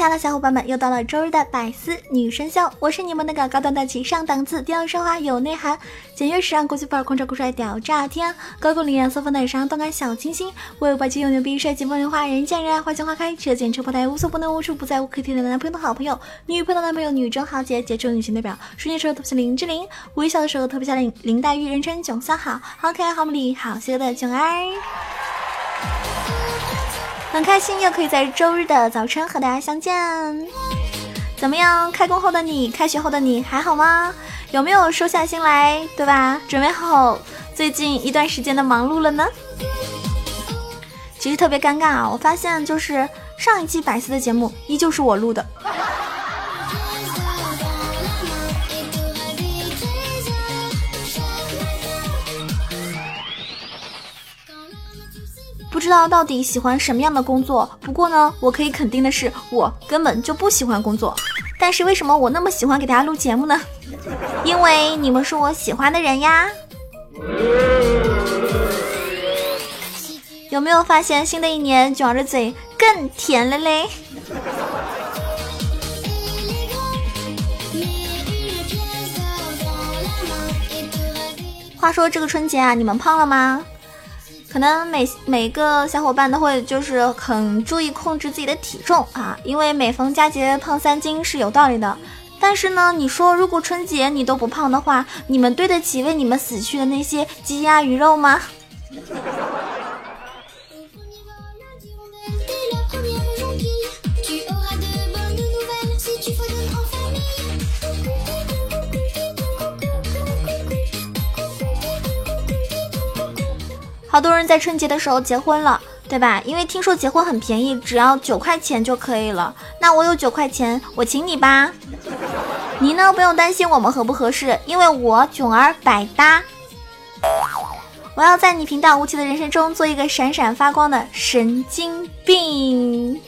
亲爱的小伙伴们，又到了周日的百思女神秀，我是你们那个高端大气上档次、低调奢华有内涵、简约时尚国际范儿、空超酷帅屌炸天、高冷艳色风的时尚动感小清新，为霸气又牛逼、帅气风流花、人见人爱、花见花开、车见车爆胎、无所不能、无处不在、无可替代的男朋友的好朋友、女朋友的男朋友、女中豪杰、杰出女性代表、瞬间时候特别像林志玲，微笑的时候特别像林林黛玉，人称囧三好，好可爱、好美丽、好邪恶的囧儿。很开心又可以在周日的早晨和大家相见。怎么样？开工后的你，开学后的你还好吗？有没有收下心来，对吧？准备好最近一段时间的忙碌了呢？其实特别尴尬啊！我发现就是上一期百思的节目依旧是我录的。不知道到底喜欢什么样的工作，不过呢，我可以肯定的是，我根本就不喜欢工作。但是为什么我那么喜欢给大家录节目呢？因为你们是我喜欢的人呀。有没有发现新的一年卷着嘴更甜了嘞？话说这个春节啊，你们胖了吗？可能每每个小伙伴都会就是很注意控制自己的体重啊，因为每逢佳节胖三斤是有道理的。但是呢，你说如果春节你都不胖的话，你们对得起为你们死去的那些鸡鸭鱼肉吗？好多人在春节的时候结婚了，对吧？因为听说结婚很便宜，只要九块钱就可以了。那我有九块钱，我请你吧。你呢？不用担心我们合不合适，因为我囧儿百搭。我要在你平淡无奇的人生中做一个闪闪发光的神经病。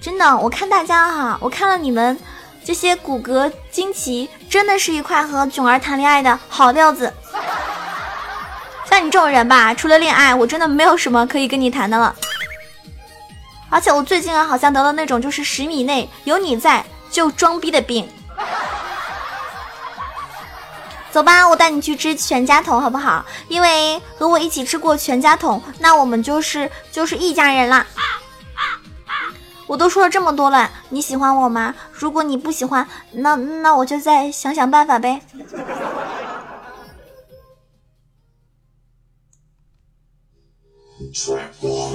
真的，我看大家哈，我看了你们这些骨骼惊奇，真的是一块和囧儿谈恋爱的好料子。像你这种人吧，除了恋爱，我真的没有什么可以跟你谈的了。而且我最近啊，好像得了那种就是十米内有你在就装逼的病。走吧，我带你去吃全家桶，好不好？因为和我一起吃过全家桶，那我们就是就是一家人啦。我都说了这么多了，你喜欢我吗？如果你不喜欢，那那我就再想想办法呗。So i've got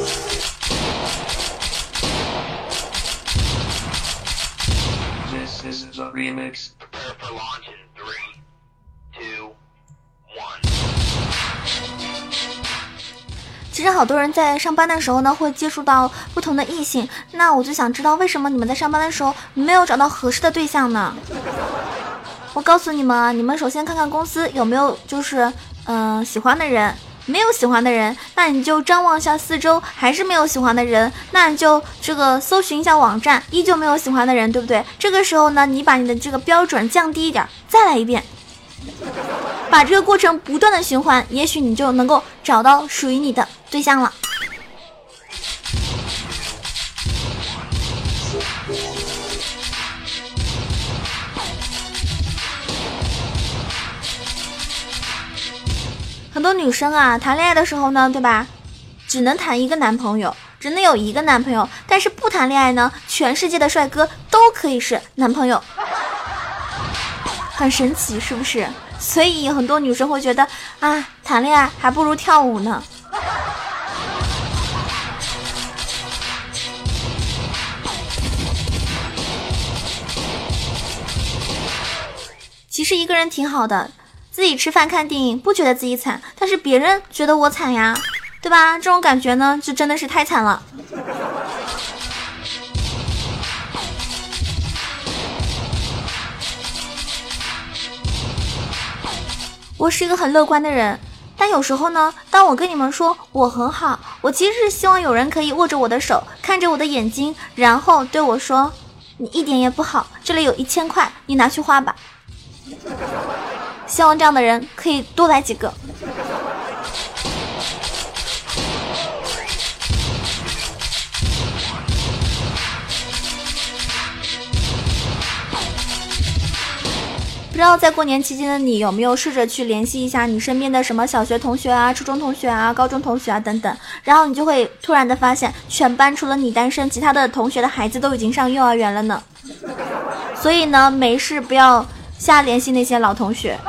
this is a remix，其实好多人在上班的时候呢，会接触到不同的异性。那我就想知道，为什么你们在上班的时候没有找到合适的对象呢？我告诉你们啊，你们首先看看公司有没有就是嗯喜欢的人。没有喜欢的人，那你就张望一下四周，还是没有喜欢的人，那你就这个搜寻一下网站，依旧没有喜欢的人，对不对？这个时候呢，你把你的这个标准降低一点，再来一遍，把这个过程不断的循环，也许你就能够找到属于你的对象了。很多女生啊，谈恋爱的时候呢，对吧？只能谈一个男朋友，只能有一个男朋友。但是不谈恋爱呢，全世界的帅哥都可以是男朋友，很神奇，是不是？所以很多女生会觉得啊，谈恋爱还不如跳舞呢。其实一个人挺好的。自己吃饭看电影不觉得自己惨，但是别人觉得我惨呀，对吧？这种感觉呢，就真的是太惨了。我是一个很乐观的人，但有时候呢，当我跟你们说我很好，我其实是希望有人可以握着我的手，看着我的眼睛，然后对我说：“你一点也不好，这里有一千块，你拿去花吧。”希望这样的人可以多来几个。不知道在过年期间的你有没有试着去联系一下你身边的什么小学同学啊、初中同学啊、高中同学啊等等，然后你就会突然的发现，全班除了你单身，其他的同学的孩子都已经上幼儿园了呢。所以呢，没事不要瞎联系那些老同学。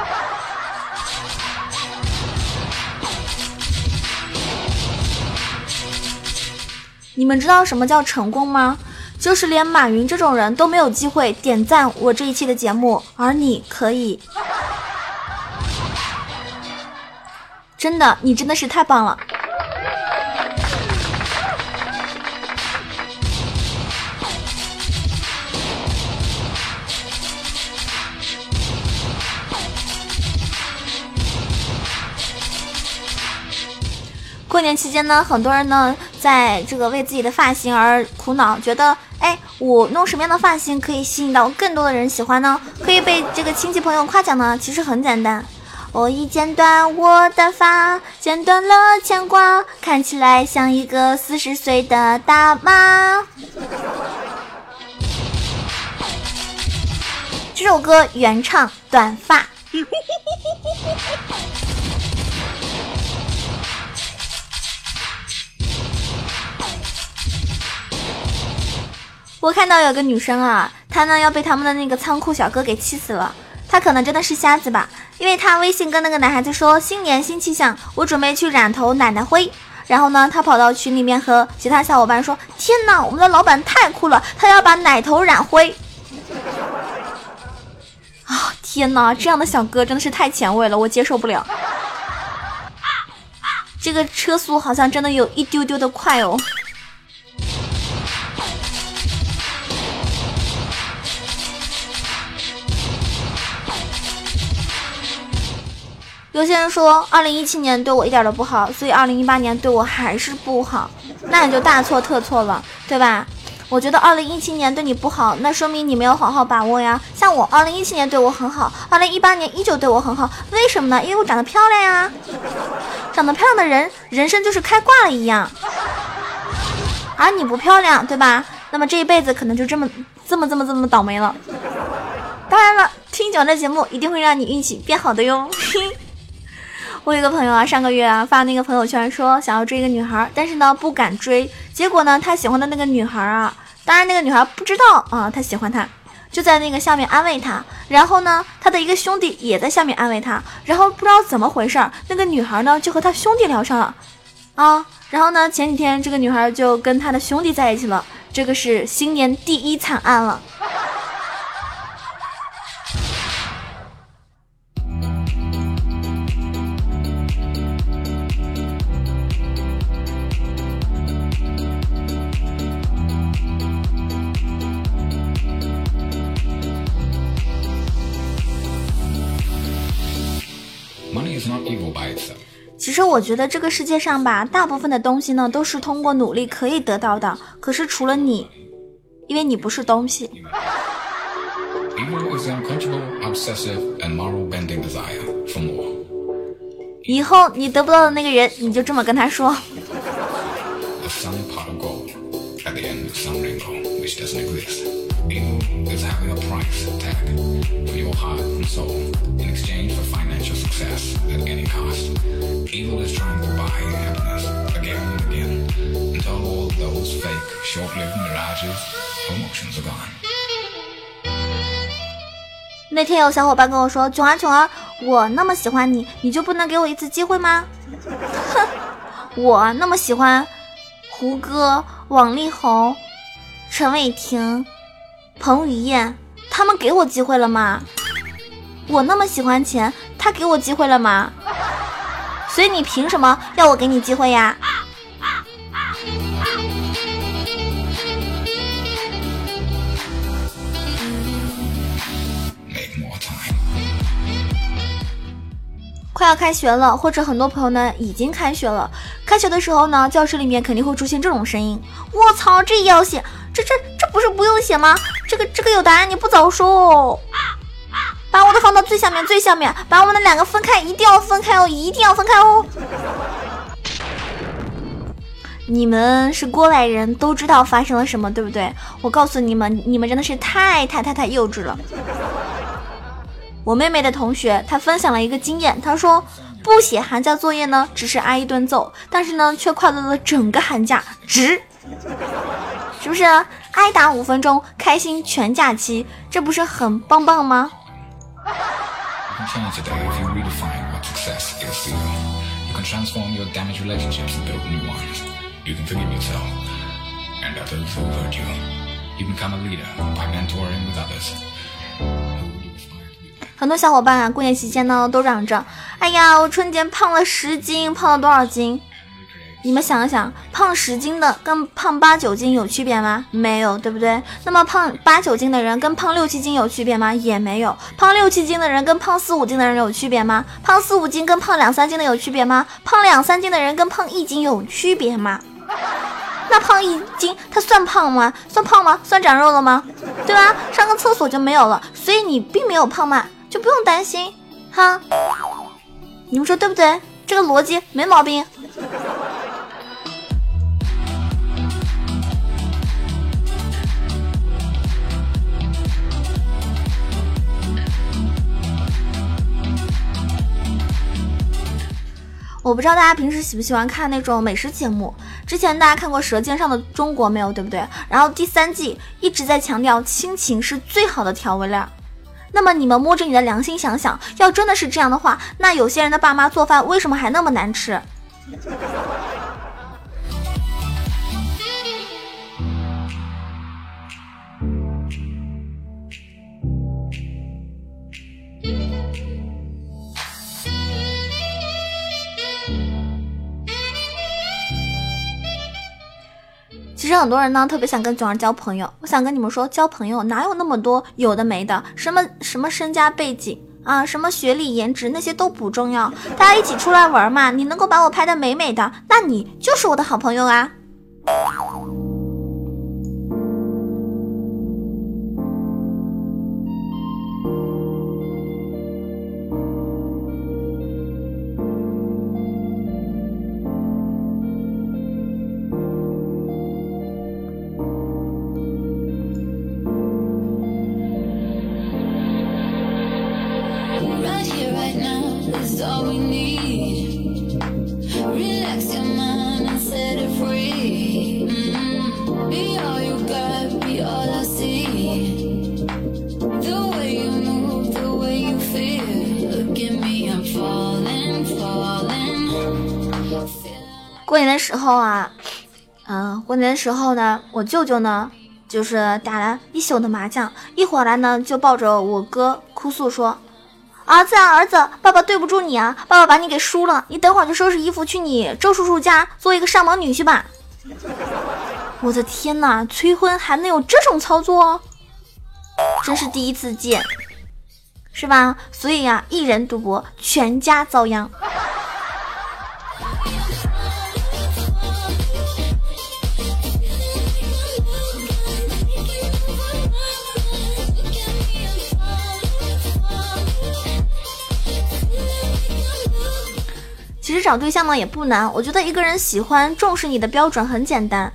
你们知道什么叫成功吗？就是连马云这种人都没有机会点赞我这一期的节目，而你可以，真的，你真的是太棒了。过年期间呢，很多人呢在这个为自己的发型而苦恼，觉得，哎，我弄什么样的发型可以吸引到更多的人喜欢呢？可以被这个亲戚朋友夸奖呢？其实很简单，我已剪短我的发，剪断了牵挂，看起来像一个四十岁的大妈。这首歌原唱短发。我看到有个女生啊，她呢要被他们的那个仓库小哥给气死了。她可能真的是瞎子吧，因为她微信跟那个男孩子说新年新气象，我准备去染头奶奶灰。然后呢，她跑到群里面和其他小伙伴说：天哪，我们的老板太酷了，他要把奶头染灰。啊，天哪，这样的小哥真的是太前卫了，我接受不了。这个车速好像真的有一丢丢的快哦。有些人说，二零一七年对我一点都不好，所以二零一八年对我还是不好，那你就大错特错了，对吧？我觉得二零一七年对你不好，那说明你没有好好把握呀。像我，二零一七年对我很好，二零一八年依旧对我很好，为什么呢？因为我长得漂亮呀，长得漂亮的人，人生就是开挂了一样。而你不漂亮，对吧？那么这一辈子可能就这么这么这么这么倒霉了。当然了，听讲这节目一定会让你运气变好的哟。我有一个朋友啊，上个月啊发那个朋友圈说想要追一个女孩，但是呢不敢追。结果呢，他喜欢的那个女孩啊，当然那个女孩不知道啊，他喜欢他，就在那个下面安慰他。然后呢，他的一个兄弟也在下面安慰他。然后不知道怎么回事，那个女孩呢就和他兄弟聊上了啊。然后呢，前几天这个女孩就跟他的兄弟在一起了。这个是新年第一惨案了。其实我觉得这个世界上吧，大部分的东西呢都是通过努力可以得到的。可是除了你，因为你不是东西。以后你得不到的那个人，你就这么跟他说。那天有小伙伴跟我说：“囧儿囧儿，我那么喜欢你，你就不能给我一次机会吗？”哼，我那么喜欢胡歌、王力宏、陈伟霆。彭于晏，他们给我机会了吗？我那么喜欢钱，他给我机会了吗？所以你凭什么要我给你机会呀？快要开学了，或者很多朋友呢已经开学了。开学的时候呢，教室里面肯定会出现这种声音：“我操，这也要写？这这这不是不用写吗？这个这个有答案，你不早说！把我的放到最下面，最下面，把我们的两个分开，一定要分开哦，一定要分开哦！你们是过来人都知道发生了什么，对不对？我告诉你们，你们真的是太太太太幼稚了。”我妹妹的同学，她分享了一个经验。她说，不写寒假作业呢，只是挨一顿揍，但是呢，却快乐了整个寒假，值，是不是？挨打五分钟，开心全假期，这不是很棒棒吗？很多小伙伴啊，过年期间呢都嚷着：“哎呀，我春节胖了十斤，胖了多少斤？”你们想一想，胖十斤的跟胖八九斤有区别吗？没有，对不对？那么胖八九斤的人跟胖六七斤有区别吗？也没有。胖六七斤的人跟胖四五斤的人有区别吗？胖四五斤跟胖两三斤的有区别吗？胖两三斤的人跟胖一斤有区别吗？那胖一斤，他算胖吗？算胖吗？算长肉了吗？对吧？上个厕所就没有了，所以你并没有胖嘛。就不用担心，哈，你们说对不对？这个逻辑没毛病。我不知道大家平时喜不喜欢看那种美食节目。之前大家看过《舌尖上的中国》没有？对不对？然后第三季一直在强调亲情是最好的调味料。那么你们摸着你的良心想想，要真的是这样的话，那有些人的爸妈做饭为什么还那么难吃？其实很多人呢特别想跟囧儿交朋友，我想跟你们说，交朋友哪有那么多有的没的，什么什么身家背景啊，什么学历颜值那些都不重要，大家一起出来玩嘛，你能够把我拍的美美的，那你就是我的好朋友啊。时候啊，嗯，过年的时候呢，我舅舅呢，就是打了一宿的麻将，一回来呢，就抱着我哥哭诉说：“儿子啊，儿子，爸爸对不住你啊，爸爸把你给输了，你等会儿就收拾衣服去你周叔叔家做一个上门女婿吧。”我的天哪，催婚还能有这种操作？真是第一次见，是吧？所以呀，一人赌博，全家遭殃。找对象呢也不难，我觉得一个人喜欢、重视你的标准很简单，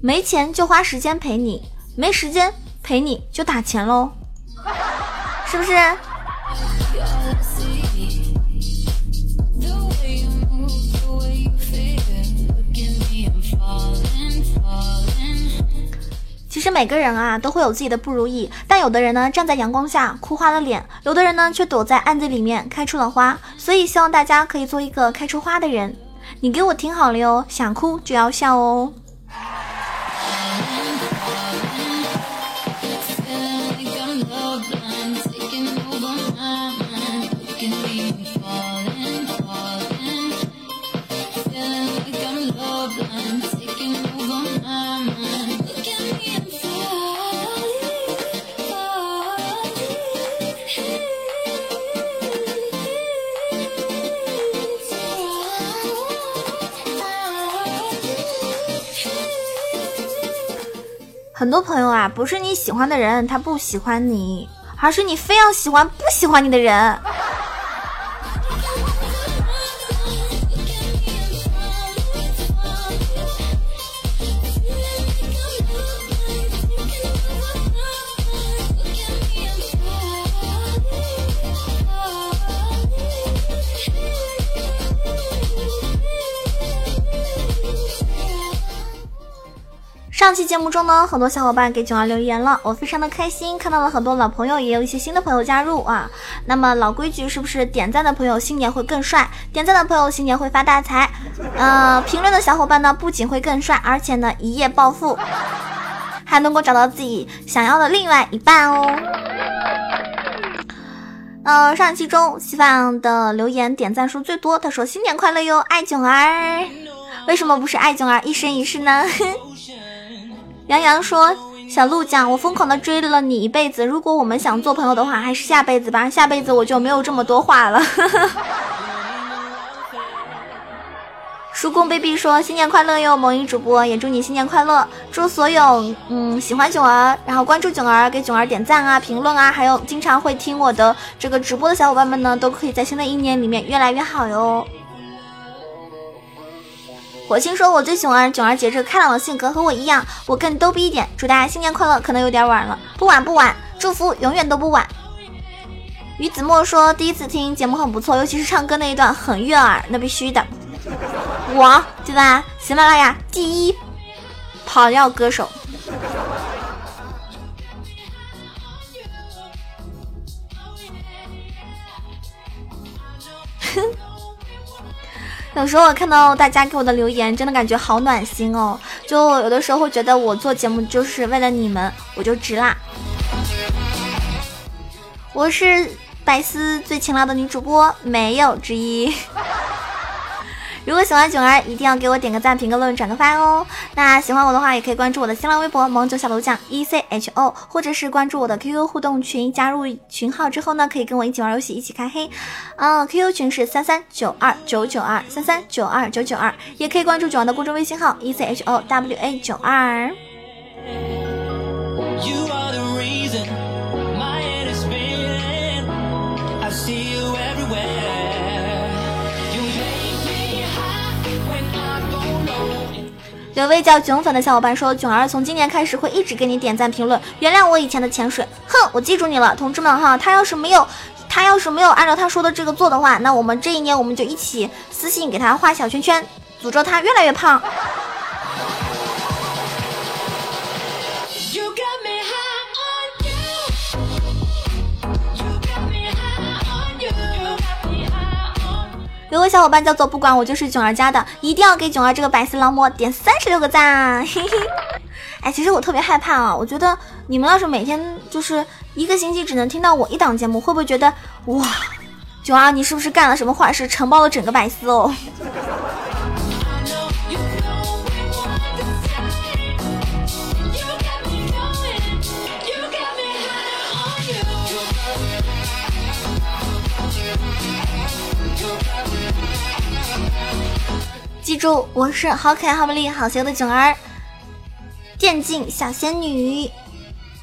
没钱就花时间陪你，没时间陪你就打钱喽，是不是？其实每个人啊都会有自己的不如意，但有的人呢站在阳光下哭花了脸，有的人呢却躲在暗地里面开出了花。所以希望大家可以做一个开出花的人。你给我听好了哟，想哭就要笑哦。很多朋友啊，不是你喜欢的人他不喜欢你，而是你非要喜欢不喜欢你的人。节目中呢，很多小伙伴给囧儿留言了，我非常的开心，看到了很多老朋友，也有一些新的朋友加入啊。那么老规矩，是不是点赞的朋友新年会更帅？点赞的朋友新年会发大财？呃，评论的小伙伴呢，不仅会更帅，而且呢一夜暴富，还能够找到自己想要的另外一半哦。呃，上一期中稀饭的留言点赞数最多，他说新年快乐哟，爱囧儿。为什么不是爱囧儿一生一世呢？杨洋说：“小鹿酱，我疯狂的追了你一辈子，如果我们想做朋友的话，还是下辈子吧。下辈子我就没有这么多话了。”叔公 baby 说：“新年快乐哟，萌音主播也祝你新年快乐，祝所有嗯喜欢囧儿，然后关注囧儿，给囧儿点赞啊、评论啊，还有经常会听我的这个直播的小伙伴们呢，都可以在新的一年里面越来越好哟。”火星说：“我最喜欢囧儿姐这个开朗的性格，和我一样，我更逗逼一点。祝大家新年快乐！可能有点晚了，不晚不晚，祝福永远都不晚。”于子墨说：“第一次听节目很不错，尤其是唱歌那一段很悦耳，那必须的。我对吧？喜马拉雅第一跑调歌手。”哼。有时候我看到大家给我的留言，真的感觉好暖心哦。就有的时候会觉得我做节目就是为了你们，我就值啦。我是百思最勤劳的女主播，没有之一。如果喜欢囧儿，一定要给我点个赞、评个论、转个发哦。那喜欢我的话，也可以关注我的新浪微博“萌九小楼酱 E C H O”，或者是关注我的 QQ 互动群。加入群号之后呢，可以跟我一起玩游戏，一起开黑。嗯，QQ 群是三三九二九九二三三九二九九二，也可以关注囧儿的公众微信号 E C H O W A 九二。有位叫囧粉的小伙伴说，囧儿从今年开始会一直给你点赞评论，原谅我以前的潜水。哼，我记住你了，同志们哈，他要是没有，他要是没有按照他说的这个做的话，那我们这一年我们就一起私信给他画小圈圈，诅咒他越来越胖。有个小伙伴叫做不管我就是囧儿家的，一定要给囧儿这个百思狼魔点三十六个赞。嘿嘿，哎，其实我特别害怕啊，我觉得你们要是每天就是一个星期只能听到我一档节目，会不会觉得哇，囧儿你是不是干了什么坏事，承包了整个百思哦？记住，我是好可爱、好美丽、好邪恶的囧儿，电竞小仙女。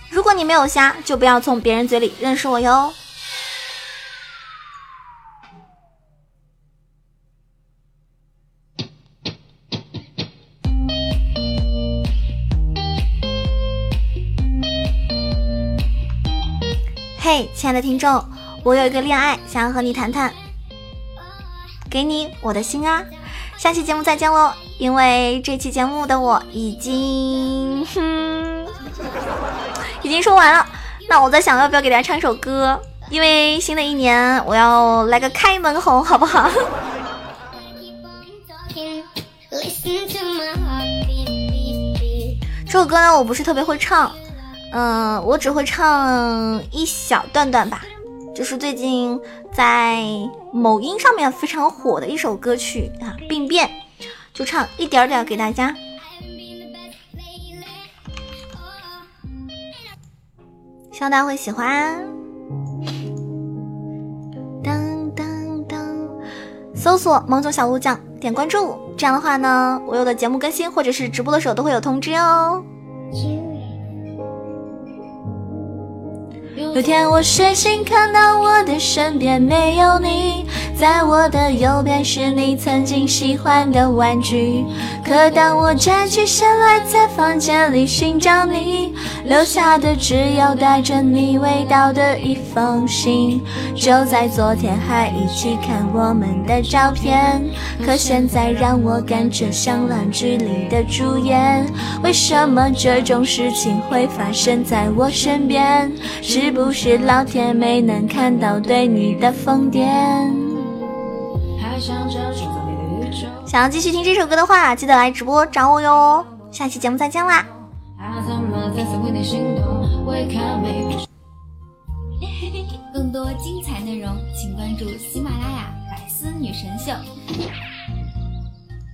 如果你没有瞎，就不要从别人嘴里认识我哟。嘿，亲爱的听众，我有一个恋爱，想要和你谈谈，给你我的心啊。下期节目再见喽！因为这期节目的我已经哼，已经说完了，那我在想要不要给大家唱一首歌？因为新的一年我要来个开门红，好不好？这首歌呢，我不是特别会唱，嗯，我只会唱一小段段吧。就是最近在某音上面非常火的一首歌曲啊，病变，就唱一点点给大家，希望大家会喜欢。当当当，搜索“萌总小鹿酱”，点关注，这样的话呢，我有的节目更新或者是直播的时候都会有通知哦。有天我睡醒，看到我的身边没有你，在我的右边是你曾经喜欢的玩具。可当我站起身来，在房间里寻找你，留下的只有带着你味道的一封信。就在昨天还一起看我们的照片，可现在让我感觉像烂剧里的主演。为什么这种事情会发生在我身边？是不是老天没能看到对你的疯癫？想要继续听这首歌的话，记得来直播找我哟。下期节目再见啦！更多精彩内容，请关注喜马拉雅《百思女神秀》。